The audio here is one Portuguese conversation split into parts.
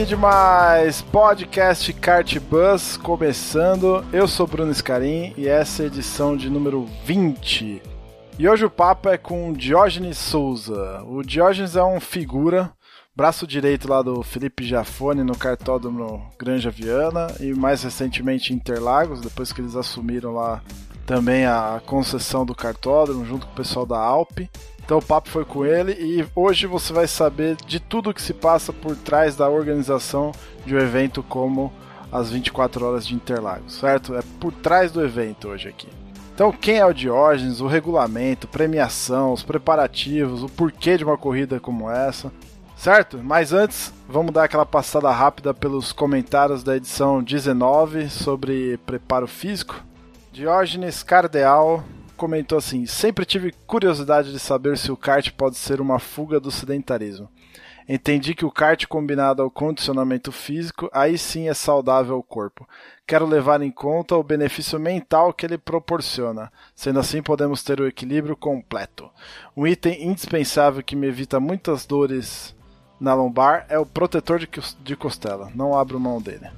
Que demais! Podcast Kart Bus começando. Eu sou Bruno Scarim e essa é a edição de número 20. E hoje o papo é com Diógenes Souza. O Diógenes é um figura, braço direito lá do Felipe Giafone no cartódromo Granja Viana e mais recentemente Interlagos, depois que eles assumiram lá também a concessão do cartódromo junto com o pessoal da Alpe. Então o papo foi com ele e hoje você vai saber de tudo que se passa por trás da organização de um evento como as 24 horas de Interlagos, certo? É por trás do evento hoje aqui. Então, quem é o Diógenes, o regulamento, premiação, os preparativos, o porquê de uma corrida como essa, certo? Mas antes, vamos dar aquela passada rápida pelos comentários da edição 19 sobre preparo físico. Diógenes Cardeal comentou assim: Sempre tive curiosidade de saber se o kart pode ser uma fuga do sedentarismo. Entendi que o kart combinado ao condicionamento físico, aí sim é saudável ao corpo. Quero levar em conta o benefício mental que ele proporciona. Sendo assim, podemos ter o equilíbrio completo. Um item indispensável que me evita muitas dores na lombar é o protetor de costela. Não abro mão dele.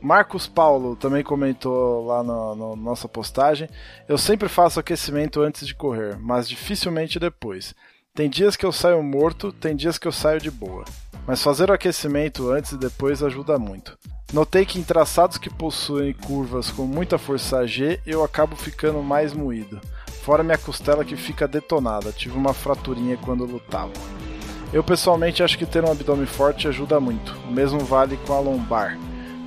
Marcos Paulo também comentou lá na nossa postagem. Eu sempre faço aquecimento antes de correr, mas dificilmente depois. Tem dias que eu saio morto, tem dias que eu saio de boa. Mas fazer o aquecimento antes e depois ajuda muito. Notei que em traçados que possuem curvas com muita força G, eu acabo ficando mais moído. Fora minha costela que fica detonada, tive uma fraturinha quando lutava. Eu pessoalmente acho que ter um abdômen forte ajuda muito. O mesmo vale com a lombar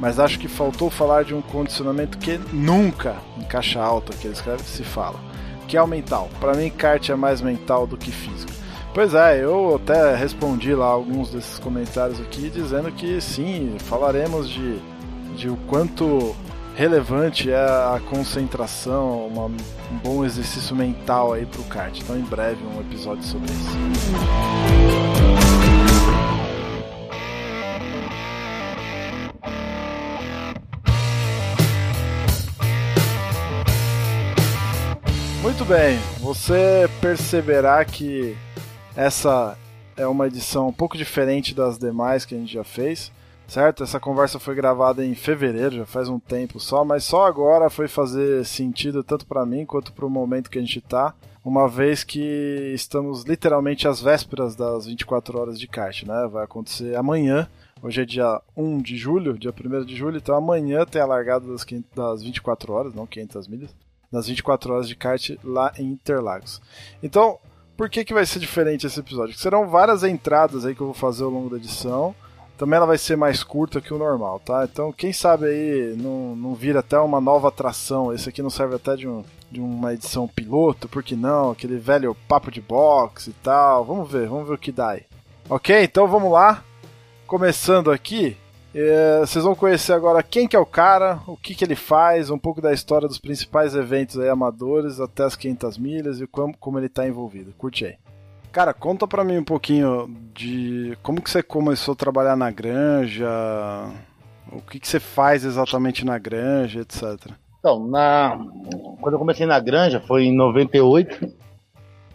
mas acho que faltou falar de um condicionamento que nunca, em caixa alta que ele escreve, se fala, que é o mental. Para mim, kart é mais mental do que físico. Pois é, eu até respondi lá alguns desses comentários aqui dizendo que sim, falaremos de, de o quanto relevante é a concentração, uma, um bom exercício mental aí pro kart. Então, em breve, um episódio sobre isso. Muito bem, você perceberá que essa é uma edição um pouco diferente das demais que a gente já fez, certo? Essa conversa foi gravada em fevereiro, já faz um tempo só, mas só agora foi fazer sentido tanto para mim quanto para o momento que a gente está, uma vez que estamos literalmente às vésperas das 24 horas de kart, né? Vai acontecer amanhã. Hoje é dia 1 de julho, dia 1 de julho, então amanhã tem a largada das, 500, das 24 horas, não 500 milhas nas 24 horas de kart lá em Interlagos. Então, por que, que vai ser diferente esse episódio? Serão várias entradas aí que eu vou fazer ao longo da edição. Também ela vai ser mais curta que o normal, tá? Então, quem sabe aí não, não vira até uma nova atração. Esse aqui não serve até de, um, de uma edição piloto, por que não? Aquele velho papo de boxe e tal. Vamos ver, vamos ver o que dá aí. Ok, então vamos lá. Começando aqui, é, vocês vão conhecer agora quem que é o cara, o que que ele faz, um pouco da história dos principais eventos aí amadores até as 500 milhas e como, como ele está envolvido. Curte aí. Cara, conta pra mim um pouquinho de como que você começou a trabalhar na granja, o que que você faz exatamente na granja, etc. Então, na... quando eu comecei na granja foi em 98,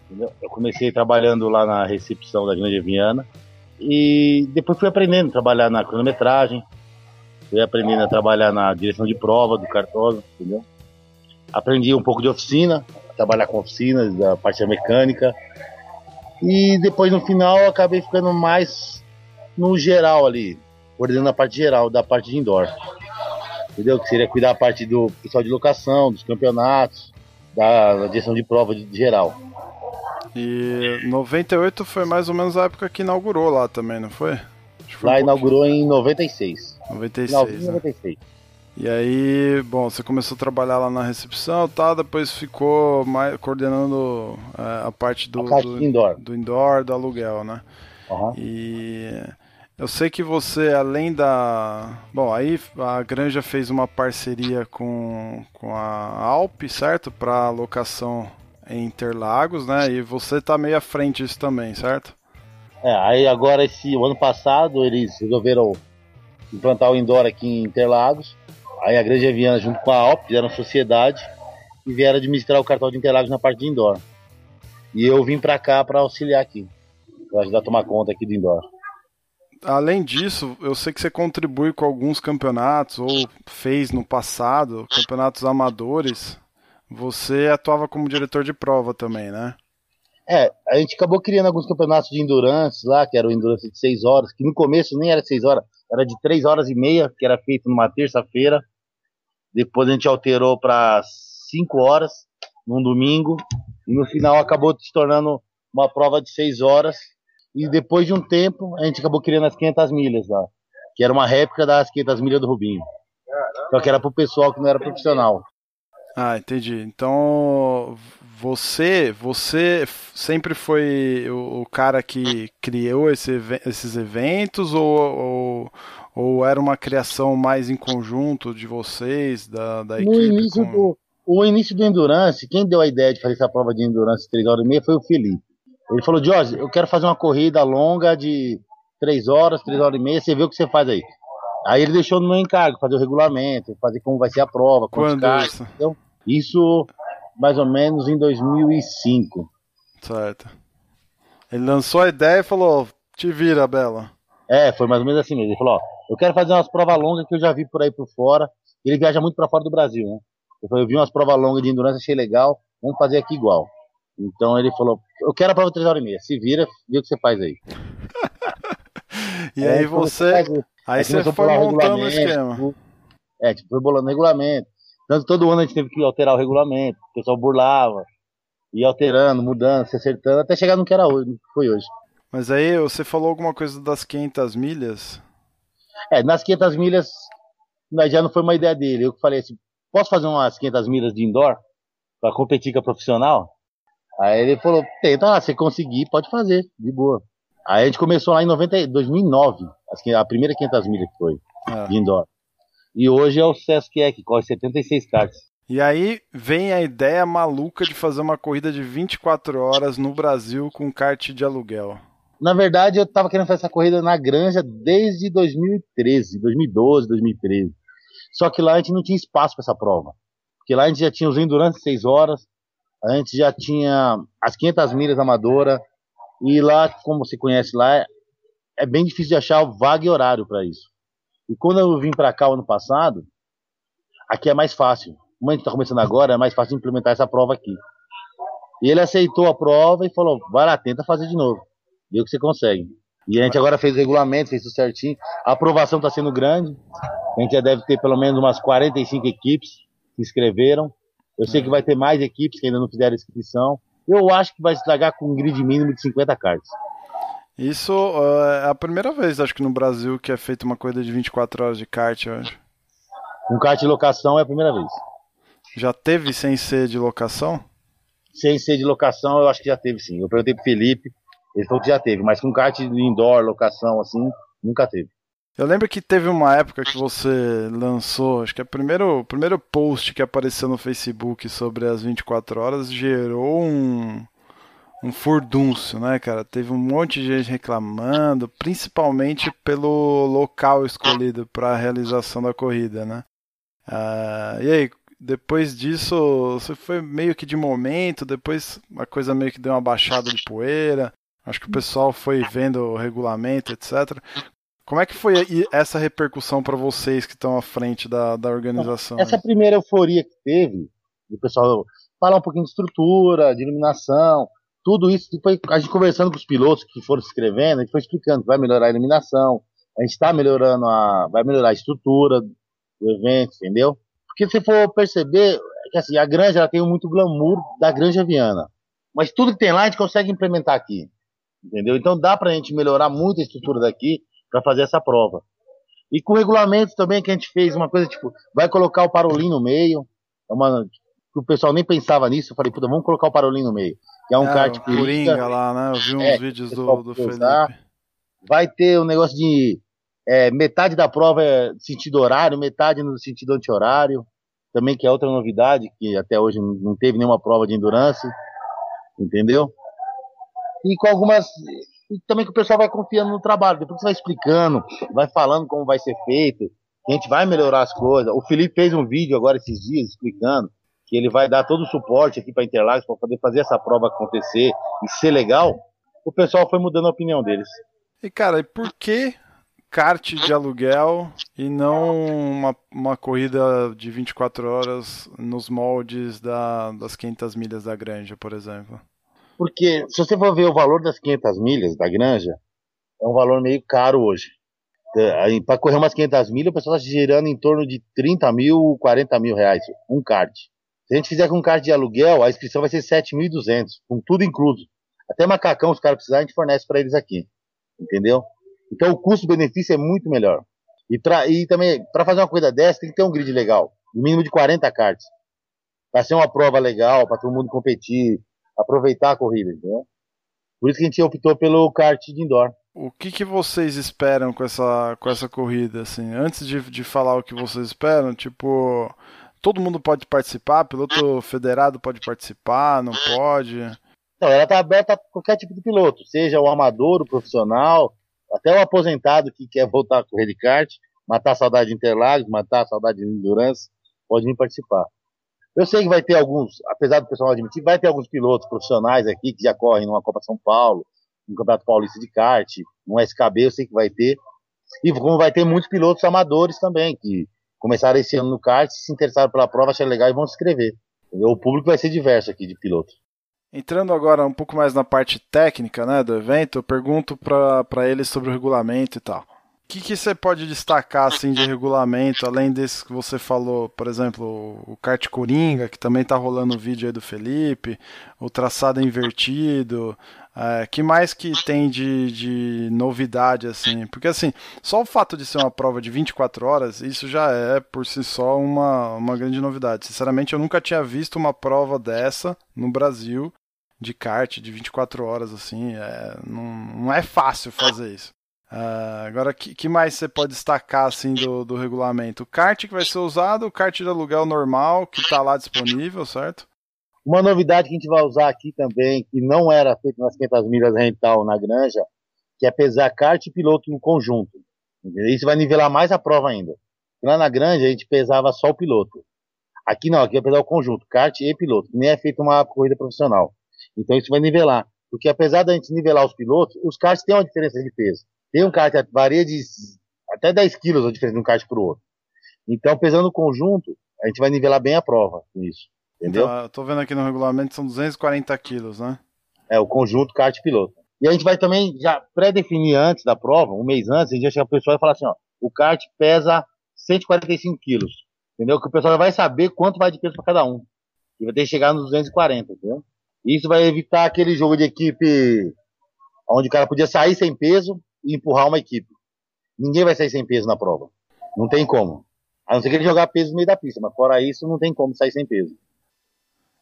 entendeu? eu comecei trabalhando lá na recepção da Granja Viana, e depois fui aprendendo a trabalhar na cronometragem, fui aprendendo a trabalhar na direção de prova do cartódromo, entendeu? Aprendi um pouco de oficina, trabalhar com oficinas, da parte mecânica. E depois no final acabei ficando mais no geral ali, coordenando a parte geral, da parte de indoor. Entendeu? Que seria cuidar a parte do pessoal de locação, dos campeonatos, da, direção de prova de geral. E 98 foi mais ou menos a época que inaugurou lá também, não foi? foi lá um inaugurou em 96. 96. Não, né? 96. E aí, bom, você começou a trabalhar lá na recepção tá, depois ficou mais, coordenando é, a parte do, a parte do, indoor. do indoor, do aluguel, né? Uhum. E eu sei que você, além da. Bom, aí a Granja fez uma parceria com, com a Alp, certo? Para locação em Interlagos, né? E você tá meio à frente disso também, certo? É, aí agora esse o ano passado eles resolveram implantar o indoor aqui em Interlagos. Aí a Granja Viana junto com a Alp fizeram sociedade e vieram administrar o cartão de Interlagos na parte de indoor. E eu vim para cá para auxiliar aqui, para ajudar a tomar conta aqui do indoor. Além disso, eu sei que você contribui com alguns campeonatos, ou fez no passado, campeonatos amadores. Você atuava como diretor de prova também, né? É, a gente acabou criando alguns campeonatos de endurance lá, que era o endurance de 6 horas, que no começo nem era 6 horas, era de 3 horas e meia, que era feito numa terça-feira. Depois a gente alterou para 5 horas, num domingo, e no final acabou se tornando uma prova de 6 horas, e depois de um tempo, a gente acabou criando as 500 milhas lá, que era uma réplica das 500 milhas do Rubinho. Só que era pro pessoal que não era profissional. Ah, entendi. Então, você, você sempre foi o, cara que criou esse, esses eventos ou, ou, ou, era uma criação mais em conjunto de vocês, da, da equipe? No início com... do, o início do Endurance, quem deu a ideia de fazer essa prova de Endurance de 3 horas e meia foi o Felipe. Ele falou, Jorge, eu quero fazer uma corrida longa de três horas, três horas e meia, você vê o que você faz aí. Aí ele deixou no meu encargo, fazer o regulamento, fazer como vai ser a prova, quantos Quando isso? Então, isso mais ou menos em 2005. Certo. Ele lançou a ideia e falou, te vira, Bela. É, foi mais ou menos assim mesmo. Ele falou, ó, eu quero fazer umas provas longas que eu já vi por aí por fora. Ele viaja muito para fora do Brasil, né? Eu, falei, eu vi umas provas longas de endurance, achei legal, vamos fazer aqui igual. Então ele falou: Eu quero a prova 3 horas e meia. Se vira, vê o que você faz aí. e aí, aí você. Aí, você foi montando o esquema. É, tipo, foi bolando regulamento. Tanto todo ano a gente teve que alterar o regulamento. O pessoal burlava. Ia alterando, mudando, se acertando, até chegar no que era hoje, que foi hoje. Mas aí você falou alguma coisa das 500 milhas? É, nas 500 milhas já não foi uma ideia dele. Eu falei assim: posso fazer umas 500 milhas de indoor para competir com a profissional? Aí ele falou, tenta lá, se conseguir, pode fazer, de boa. Aí a gente começou lá em 90, 2009, a primeira 500 milhas que foi, é. de indoor. E hoje é o Sesc que corre 76 karts. E aí vem a ideia maluca de fazer uma corrida de 24 horas no Brasil com kart de aluguel. Na verdade, eu tava querendo fazer essa corrida na Granja desde 2013, 2012, 2013. Só que lá a gente não tinha espaço para essa prova. Porque lá a gente já tinha os Endurance 6 horas, a gente já tinha as 500 milhas amadora e lá, como você conhece lá, é bem difícil de achar o vaga e horário para isso. E quando eu vim para cá ano passado, aqui é mais fácil. Como a gente está começando agora, é mais fácil implementar essa prova aqui. E ele aceitou a prova e falou: vai lá, tenta fazer de novo. Vê o que você consegue. E a gente agora fez o regulamento, fez tudo certinho. A aprovação está sendo grande. A gente já deve ter pelo menos umas 45 equipes que inscreveram. Eu sei que vai ter mais equipes que ainda não fizeram inscrição. Eu acho que vai estragar com um grid mínimo de 50 cartas. Isso uh, é a primeira vez, acho que no Brasil, que é feita uma corrida de 24 horas de kart, eu acho. Um kart de locação é a primeira vez. Já teve sem ser de locação? Sem ser de locação, eu acho que já teve sim. Eu perguntei pro Felipe, ele falou que já teve, mas com kart indoor, locação, assim, nunca teve. Eu lembro que teve uma época que você lançou, acho que é o primeiro, primeiro post que apareceu no Facebook sobre as 24 horas gerou um, um furdúncio, né, cara? Teve um monte de gente reclamando, principalmente pelo local escolhido para a realização da corrida, né? Uh, e aí, depois disso, você foi meio que de momento, depois a coisa meio que deu uma baixada de poeira. Acho que o pessoal foi vendo o regulamento, etc. Como é que foi essa repercussão para vocês que estão à frente da, da organização? Essa primeira euforia que teve, o pessoal falar um pouquinho de estrutura, de iluminação, tudo isso, depois a gente conversando com os pilotos que foram se inscrevendo, a gente foi explicando que vai melhorar a iluminação, a gente está melhorando a. vai melhorar a estrutura do evento, entendeu? Porque se for perceber, é que assim, a granja ela tem muito glamour da Granja Viana. Mas tudo que tem lá a gente consegue implementar aqui. Entendeu? Então dá pra gente melhorar muito a estrutura daqui para fazer essa prova. E com o regulamento também que a gente fez uma coisa tipo, vai colocar o parolim no meio, é uma o pessoal nem pensava nisso, eu falei, puta, vamos colocar o parolim no meio. Que é um é, kart Coringa lá, né? Eu vi uns é, vídeos do, do Felipe. Vai ter um negócio de é, metade da prova é sentido horário, metade no sentido anti-horário, também que é outra novidade, que até hoje não teve nenhuma prova de endurance, entendeu? E com algumas. E também que o pessoal vai confiando no trabalho, depois você vai explicando, vai falando como vai ser feito, a gente vai melhorar as coisas. O Felipe fez um vídeo agora esses dias explicando que ele vai dar todo o suporte aqui para Interlagos para poder fazer essa prova acontecer e ser legal. O pessoal foi mudando a opinião deles. E cara, e por que kart de aluguel e não uma, uma corrida de 24 horas nos moldes da, das 500 milhas da Granja, por exemplo? Porque se você for ver o valor das 500 milhas da Granja, é um valor meio caro hoje. É, Para correr umas 500 milhas, o pessoal está girando em torno de 30 mil, 40 mil reais, um kart. Se a gente fizer com kart de aluguel, a inscrição vai ser 7.200, com tudo incluso. Até macacão, os caras precisarem, a gente fornece para eles aqui. Entendeu? Então o custo-benefício é muito melhor. E, e também, para fazer uma coisa dessa, tem que ter um grid legal. No mínimo de 40 karts. Para ser uma prova legal, para todo mundo competir, aproveitar a corrida, entendeu? Por isso que a gente optou pelo kart de indoor. O que, que vocês esperam com essa, com essa corrida, assim? Antes de, de falar o que vocês esperam, tipo, todo mundo pode participar? Piloto federado pode participar, não pode? Não, ela está aberta a qualquer tipo de piloto, seja o amador, o profissional, até o aposentado que quer voltar a correr de kart, matar a saudade de Interlagos, matar a saudade de Endurance, pode vir participar. Eu sei que vai ter alguns, apesar do pessoal admitir, vai ter alguns pilotos profissionais aqui que já correm numa Copa São Paulo, no Campeonato Paulista de kart, no SKB, eu sei que vai ter. E como vai ter muitos pilotos amadores também, que começaram esse ano no kart, se interessaram pela prova, acharam legal e vão se inscrever. O público vai ser diverso aqui de pilotos. Entrando agora um pouco mais na parte técnica né, do evento, eu pergunto para eles sobre o regulamento e tal. O que, que você pode destacar assim, de regulamento, além desse que você falou, por exemplo, o kart Coringa, que também está rolando o vídeo aí do Felipe, o traçado invertido, é, que mais que tem de, de novidade, assim? Porque, assim, só o fato de ser uma prova de 24 horas, isso já é, por si só, uma, uma grande novidade. Sinceramente, eu nunca tinha visto uma prova dessa no Brasil de kart de 24 horas, assim, é, não, não é fácil fazer isso. Uh, agora, que, que mais você pode destacar assim do, do regulamento? O kart que vai ser usado, o kart de aluguel normal que está lá disponível, certo? Uma novidade que a gente vai usar aqui também, que não era feito nas 500 milhas rental na granja, que é pesar kart e piloto no conjunto. Isso vai nivelar mais a prova ainda. Lá na granja a gente pesava só o piloto. Aqui não, aqui vai pesar o conjunto, kart e piloto, nem é feita uma corrida profissional. Então isso vai nivelar. Porque apesar da gente nivelar os pilotos, os karts têm uma diferença de peso. Tem um kart que varia de até 10 quilos a diferença de um kart para o outro. Então, pesando o conjunto, a gente vai nivelar bem a prova com isso. Entendeu? Então, eu tô vendo aqui no regulamento, são 240 quilos, né? É, o conjunto kart piloto. E a gente vai também já pré-definir antes da prova, um mês antes, a gente já chega o pessoal e fala assim, ó, o kart pesa 145 quilos. Entendeu? Que o pessoal já vai saber quanto vai de peso para cada um. E vai ter que chegar nos 240, entendeu? Isso vai evitar aquele jogo de equipe onde o cara podia sair sem peso e empurrar uma equipe. Ninguém vai sair sem peso na prova. Não tem como. A não ser que ele jogar peso no meio da pista, mas fora isso, não tem como sair sem peso.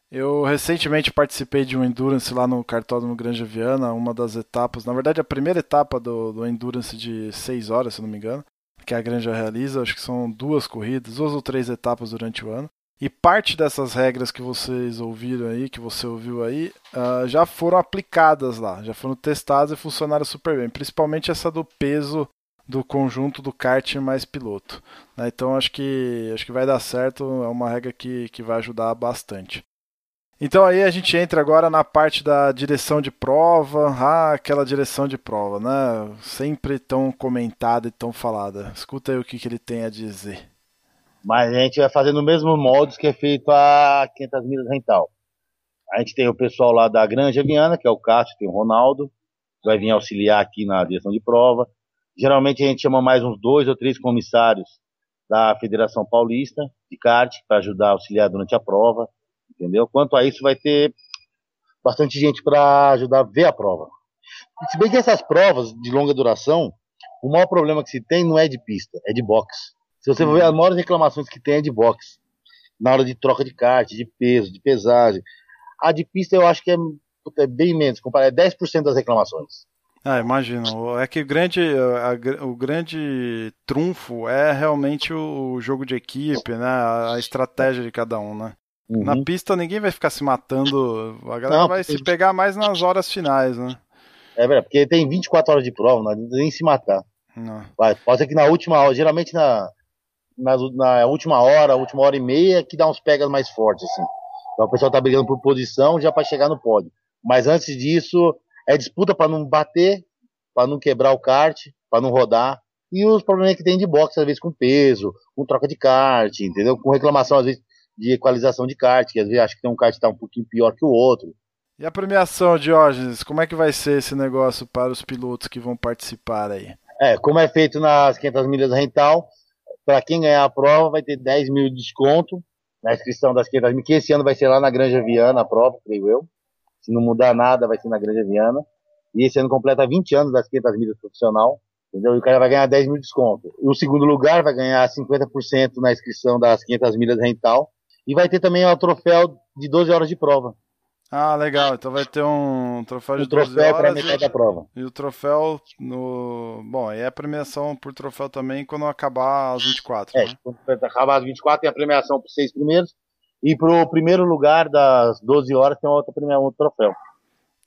Eu recentemente participei de um Endurance lá no Cartódromo Granja Viana, uma das etapas, na verdade a primeira etapa do, do Endurance de 6 horas, se não me engano, que a Granja realiza, acho que são duas corridas, duas ou três etapas durante o ano. E parte dessas regras que vocês ouviram aí, que você ouviu aí, uh, já foram aplicadas lá, já foram testadas e funcionaram super bem. Principalmente essa do peso do conjunto do kart mais piloto. Né? Então acho que acho que vai dar certo, é uma regra que, que vai ajudar bastante. Então aí a gente entra agora na parte da direção de prova, ah, aquela direção de prova, né? Sempre tão comentada e tão falada. Escuta aí o que, que ele tem a dizer. Mas a gente vai fazer no mesmo moldes que é feito a 500 milhas rental. A gente tem o pessoal lá da Granja Viana, que é o Cássio, tem o Ronaldo, que vai vir auxiliar aqui na direção de prova. Geralmente a gente chama mais uns dois ou três comissários da Federação Paulista de kart para ajudar a auxiliar durante a prova, entendeu? Quanto a isso vai ter bastante gente para ajudar a ver a prova. Se bem que essas provas de longa duração, o maior problema que se tem não é de pista, é de boxe. Se você for ver as maiores reclamações que tem é de boxe. Na hora de troca de kart, de peso, de pesagem. A de pista eu acho que é, é bem menos, comparado, é 10% das reclamações. Ah, imagino. É que o grande, a, o grande trunfo é realmente o jogo de equipe, né? A estratégia de cada um, né? Uhum. Na pista ninguém vai ficar se matando, a galera não, vai se pegar mais nas horas finais, né? É verdade, porque tem 24 horas de prova, não adianta nem se matar. Não. Vai, pode ser que na última hora, geralmente na, na, na, última hora, última hora e meia, que dá uns pegas mais fortes, assim. Então o pessoal tá brigando por posição já para chegar no pódio. Mas antes disso, é disputa para não bater, para não quebrar o kart, para não rodar. E os problemas que tem de boxe, às vezes com peso, com troca de kart, entendeu? Com reclamação, às vezes, de equalização de kart, que às vezes acho que tem um kart que tá um pouquinho pior que o outro. E a premiação, Diógenes, como é que vai ser esse negócio para os pilotos que vão participar aí? É, como é feito nas 500 milhas rental, para quem ganhar a prova vai ter 10 mil de desconto na inscrição das 500 milhas, que esse ano vai ser lá na Granja Viana a prova, creio eu. Se não mudar nada, vai ser na Granja Viana. E esse ano completa 20 anos das 500 milhas profissional, entendeu? E o cara vai ganhar 10 mil de desconto. E o segundo lugar vai ganhar 50% na inscrição das 500 milhas rental e vai ter também o troféu de 12 horas de prova. Ah, legal. Então vai ter um troféu de o 12 troféu horas. metade da prova. E o troféu no. Bom, e é a premiação por troféu também quando acabar as 24. É, né? quando acabar as 24 tem a premiação para os seis primeiros. E pro primeiro lugar das 12 horas tem outra premiação, outro troféu.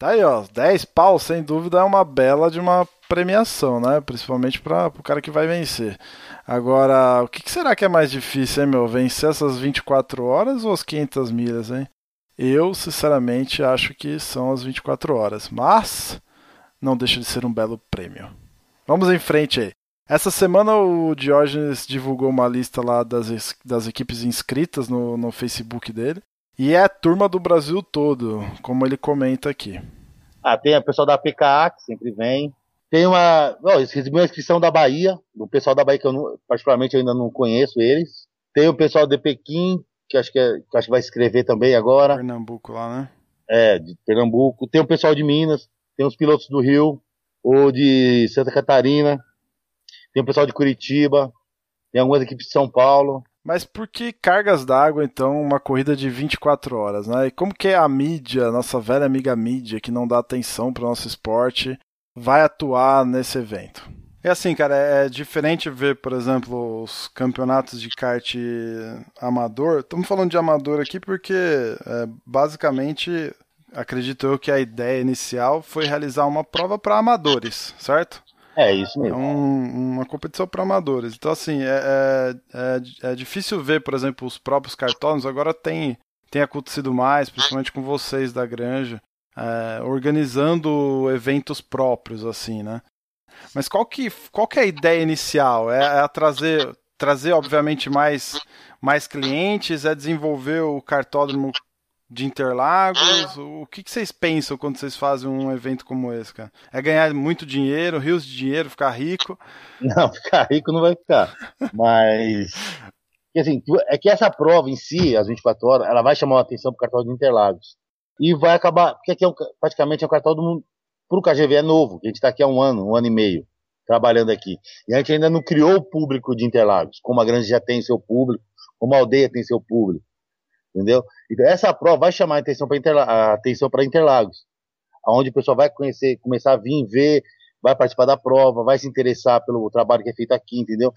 Tá aí, ó. 10 pau, sem dúvida, é uma bela de uma premiação, né? Principalmente para o cara que vai vencer. Agora, o que, que, será que é mais difícil, hein, meu? Vencer essas 24 horas ou as 500 milhas, hein? Eu, sinceramente, acho que são as 24 horas. Mas, não deixa de ser um belo prêmio. Vamos em frente aí. Essa semana o Diógenes divulgou uma lista lá das, das equipes inscritas no, no Facebook dele. E é a turma do Brasil todo, como ele comenta aqui. Ah, tem o pessoal da PKA, que sempre vem. Tem uma. Oh, recebi uma inscrição da Bahia, do pessoal da Bahia, que eu não, particularmente eu ainda não conheço eles. Tem o pessoal de Pequim, que acho que, é, que acho que vai escrever também agora. Pernambuco lá, né? É, de Pernambuco. Tem o pessoal de Minas, tem os pilotos do Rio, ou de Santa Catarina, tem o pessoal de Curitiba, tem algumas equipes de São Paulo. Mas por que cargas d'água, então, uma corrida de 24 horas, né? E como que a mídia, nossa velha amiga mídia, que não dá atenção para o nosso esporte, vai atuar nesse evento? É assim, cara, é diferente ver, por exemplo, os campeonatos de kart amador. Estamos falando de amador aqui porque, é, basicamente, acredito eu que a ideia inicial foi realizar uma prova para amadores, certo? É isso mesmo. É um, uma competição para amadores. Então, assim, é, é, é, é, difícil ver, por exemplo, os próprios cartões. Agora tem, tem acontecido mais, principalmente com vocês da Granja, é, organizando eventos próprios, assim, né? Mas qual que, qual que é a ideia inicial? É, é trazer, trazer, obviamente, mais, mais clientes? É desenvolver o cartódromo de Interlagos? O que, que, vocês pensam quando vocês fazem um evento como esse, cara? É ganhar muito dinheiro, rios de dinheiro, ficar rico? Não, ficar rico não vai ficar. Mas. Assim, é que essa prova em si, as 24 horas, ela vai chamar a atenção para o cartão de Interlagos. E vai acabar. Porque aqui é um, praticamente é um cartão do mundo. Para o KGV é novo, a gente está aqui há um ano, um ano e meio, trabalhando aqui. E a gente ainda não criou o público de Interlagos, como a Grande já tem seu público, como a aldeia tem seu público entendeu? Então essa prova vai chamar a atenção para Interla Interlagos, aonde o pessoal vai conhecer, começar a vir ver, vai participar da prova, vai se interessar pelo trabalho que é feito aqui, entendeu?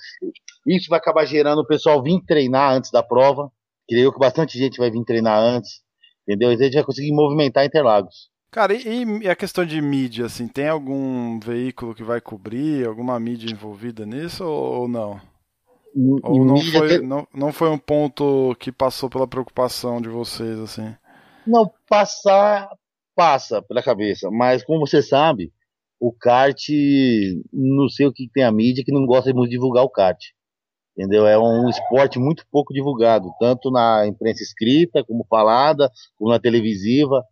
Isso vai acabar gerando o pessoal vir treinar antes da prova. Creio que bastante gente vai vir treinar antes, entendeu? E a gente vai conseguir movimentar Interlagos. Cara, e, e, a questão de mídia, assim, tem algum veículo que vai cobrir, alguma mídia envolvida nisso ou não? Ou não foi, não, não foi um ponto que passou pela preocupação de vocês, assim? Não, passar, passa pela cabeça. Mas como você sabe, o kart, não sei o que tem a mídia que não gosta muito de divulgar o kart. Entendeu? É um esporte muito pouco divulgado, tanto na imprensa escrita, como falada, como na televisiva.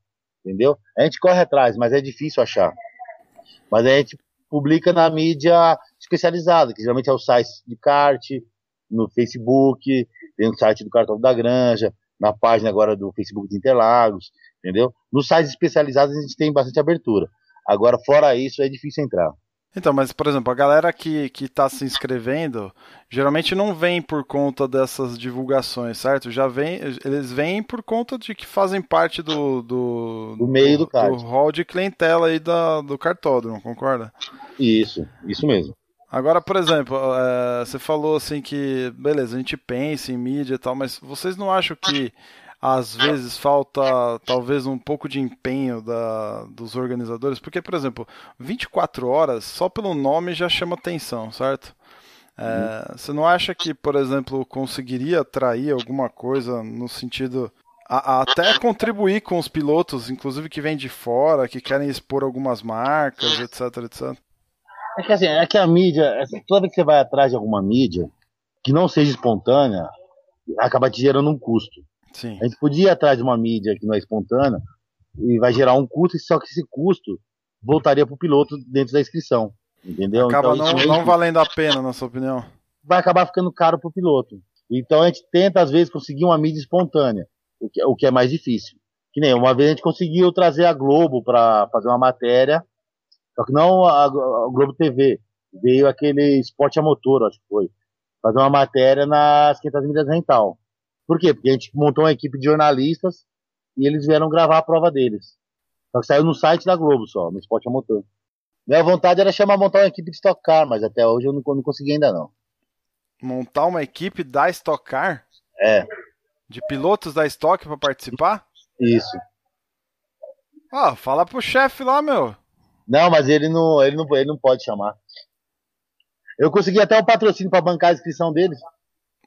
Entendeu? A gente corre atrás, mas é difícil achar. Mas a gente publica na mídia especializada, que geralmente é o site de kart, no Facebook, tem o site do Cartão da Granja, na página agora do Facebook de Interlagos, entendeu? Nos sites especializados a gente tem bastante abertura. Agora, fora isso, é difícil entrar. Então, mas, por exemplo, a galera que, que tá se inscrevendo, geralmente não vem por conta dessas divulgações, certo? Já vem, eles vêm por conta de que fazem parte do... Do, do meio do, do. Do hall de clientela aí da, do cartódromo, concorda? Isso, isso mesmo. Agora, por exemplo, é, você falou assim que, beleza, a gente pensa em mídia e tal, mas vocês não acham que às vezes falta talvez um pouco de empenho da, dos organizadores, porque, por exemplo, 24 horas só pelo nome já chama atenção, certo? É, você não acha que, por exemplo, conseguiria atrair alguma coisa no sentido a, a até contribuir com os pilotos, inclusive que vêm de fora, que querem expor algumas marcas, etc, etc? É que assim, é que a mídia, toda vez que você vai atrás de alguma mídia que não seja espontânea, acaba te gerando um custo. Sim. A gente podia ir atrás de uma mídia que não é espontânea e vai gerar um custo, só que esse custo voltaria para o piloto dentro da inscrição. Entendeu? Acaba então, não, não valendo a pena, na sua opinião. Vai acabar ficando caro para o piloto. Então a gente tenta, às vezes, conseguir uma mídia espontânea, o que, o que é mais difícil. Que nem uma vez a gente conseguiu trazer a Globo para fazer uma matéria, só que não a, a, Globo TV, veio aquele esporte a motor, acho que foi, fazer uma matéria nas 500 milhas rental. Por quê? Porque a gente montou uma equipe de jornalistas e eles vieram gravar a prova deles. Só que saiu no site da Globo só, no Esporte a Motor. Minha vontade era chamar montar uma equipe de Stock Car, mas até hoje eu não, não consegui ainda não. Montar uma equipe da Stock Car? É. De pilotos da Stock para participar? Isso. Ah, fala pro chefe lá, meu. Não, mas ele não, ele não, ele não pode chamar. Eu consegui até o patrocínio para bancar a inscrição deles.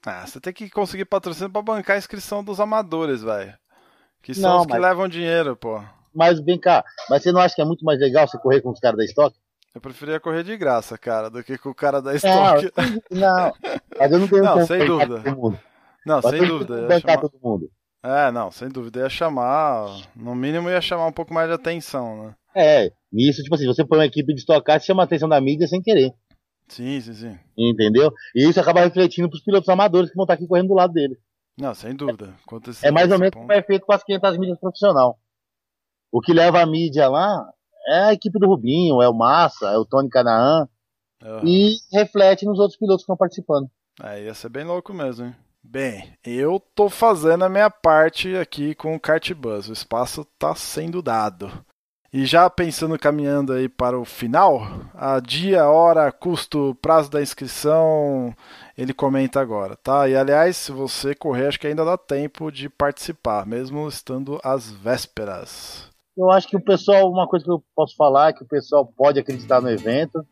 Ah, você tem que conseguir patrocínio pra bancar a inscrição dos amadores, velho. Que são não, os que levam dinheiro, pô. Mas vem cá, mas você não acha que é muito mais legal você correr com os caras da Stock? Eu preferia correr de graça, cara, do que com o cara da Stock. Não, não mas eu não tenho Não, sem dúvida. Não, mas sem dúvida. Ia chamar... todo mundo. É, não, sem dúvida. Ia chamar, no mínimo ia chamar um pouco mais de atenção, né? É, nisso, tipo assim, você põe uma equipe de Stock Car, você chama a atenção da mídia sem querer. Sim, sim, sim. Entendeu? E isso acaba refletindo para os pilotos amadores que vão estar aqui correndo do lado dele. Não, sem dúvida. é mais ou menos como é feito com as 500 milhas profissional. O que leva a mídia lá é a equipe do Rubinho, é o Massa, é o Tony Canaan. Uhum. E reflete nos outros pilotos que estão participando. É, ia ser bem louco mesmo, hein? Bem, eu tô fazendo a minha parte aqui com o Kart Bus. O espaço tá sendo dado. E já pensando, caminhando aí para o final, a dia, hora, custo, prazo da inscrição, ele comenta agora, tá? E aliás, se você correr, acho que ainda dá tempo de participar, mesmo estando às vésperas. Eu acho que o pessoal, uma coisa que eu posso falar é que o pessoal pode acreditar no evento,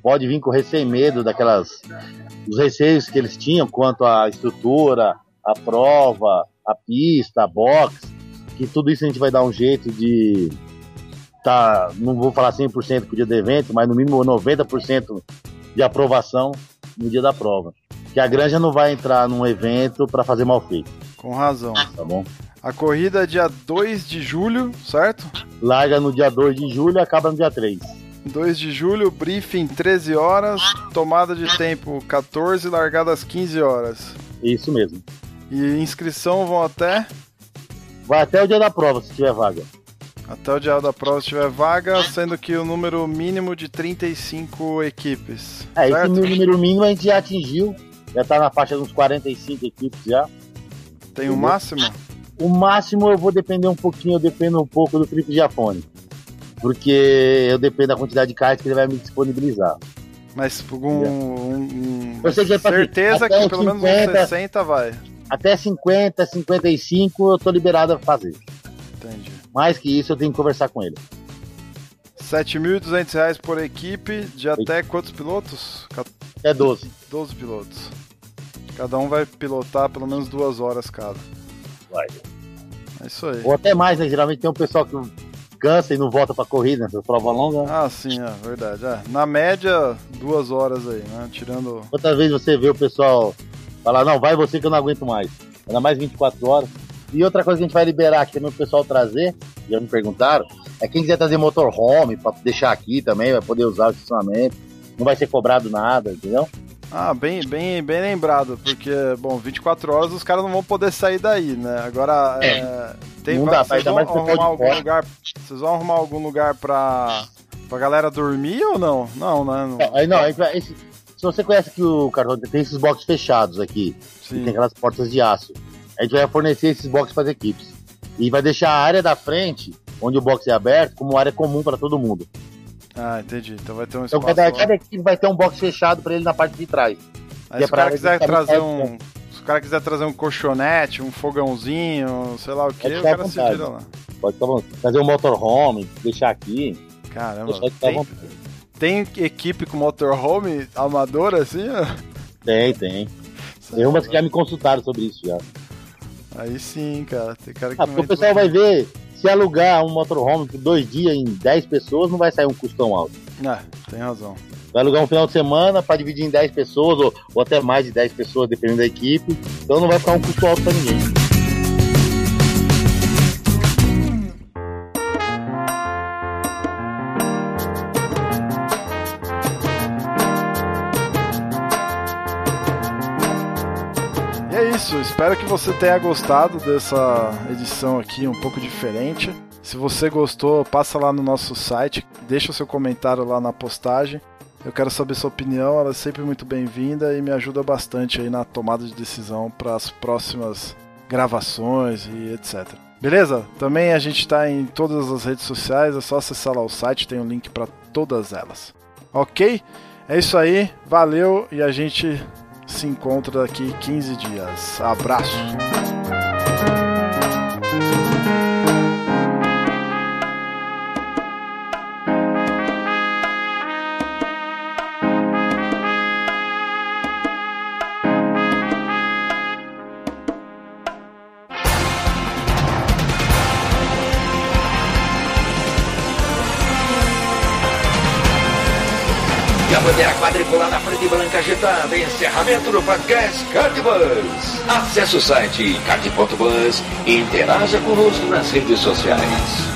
pode vir correr sem medo daquelas dos receios que eles tinham quanto à estrutura, a prova, a pista, a box, que tudo isso a gente vai dar um jeito de tá, não vou falar 100% pro dia do evento, mas no mínimo 90% de aprovação no dia da prova. Que a granja não vai entrar num evento para fazer mal feito. Com razão. Tá bom? A corrida é dia 2 de julho, certo? Larga no dia 2 de julho e acaba no dia 3. 2 de julho, briefing 13 horas, tomada de tempo 14, largada às 15 horas. Isso mesmo. E inscrição vão até? Vai até o dia da prova, se tiver vaga. Até o dia da prova estiver vaga, sendo que o número mínimo de 35 equipes. É, certo? esse número mínimo a gente já atingiu. Já está na faixa dos 45 equipes já. Tem o um máximo? O máximo eu vou depender um pouquinho, eu dependo um pouco do Felipe Giafone. Porque eu dependo da quantidade de cartas que ele vai me disponibilizar. Mas com um, um, eu sei que é certeza que pelo 50, menos uns 60 vai. Até 50, 55 eu tô liberado a fazer. Mais que isso, eu tenho que conversar com ele. R$ 7.200 por equipe, de até quantos pilotos? É 12. 12 pilotos. Cada um vai pilotar pelo menos duas horas cada. Vai. É isso aí. Ou até mais, né? Geralmente tem um pessoal que cansa e não volta pra corrida, nessa prova longa. Né? Ah, sim, é verdade. É. Na média, duas horas aí, né? Tirando. Quantas vezes você vê o pessoal falar, não, vai você que eu não aguento mais. Ainda mais 24 horas. E outra coisa que a gente vai liberar aqui também o pessoal trazer, já me perguntaram, é quem quiser trazer motorhome para deixar aqui também, vai poder usar o estacionamento, não vai ser cobrado nada, entendeu? Ah, bem, bem, bem lembrado, porque, bom, 24 horas os caras não vão poder sair daí, né? Agora, é. É, tem, não dá, vocês, vão mais arrumar algum lugar, vocês vão arrumar algum lugar pra, Pra galera dormir ou não? Não, né? Não. Não, não, esse- se você conhece que o cartão tem esses boxes fechados aqui, tem aquelas portas de aço. A gente vai fornecer esses boxes para as equipes. E vai deixar a área da frente, onde o box é aberto, como área comum para todo mundo. Ah, entendi. Então vai ter um Então espaço. cada, lá. cada equipe vai ter um box fechado para ele na parte de trás. Aí é se o cara quiser trazer um. Se o cara quiser trazer um colchonete, um fogãozinho, sei lá o que, o cara se vira lá. Pode ficar fazer um motorhome, deixar aqui. Caramba, Deixar à tem, tem equipe com motorhome amadora assim? Tem, tem. Tem umas que já me consultaram sobre isso já. Aí sim, cara. Tem cara que Ah, porque o pessoal vai ver, se alugar um motorhome por dois dias em 10 pessoas, não vai sair um custo tão alto. Ah, tem razão. Vai alugar um final de semana para dividir em 10 pessoas, ou, ou até mais de 10 pessoas, dependendo da equipe. Então não vai ficar um custo alto para ninguém. Espero que você tenha gostado dessa edição aqui, um pouco diferente. Se você gostou, passa lá no nosso site, deixa o seu comentário lá na postagem. Eu quero saber sua opinião, ela é sempre muito bem-vinda e me ajuda bastante aí na tomada de decisão para as próximas gravações e etc. Beleza? Também a gente está em todas as redes sociais, é só acessar lá o site, tem um link para todas elas. Ok? É isso aí, valeu e a gente se encontra daqui 15 dias. Abraço! Quadriculada preta e branca agitada. Encerramento do podcast Cardbus. Acesse o site card.bus e interaja conosco nas redes sociais.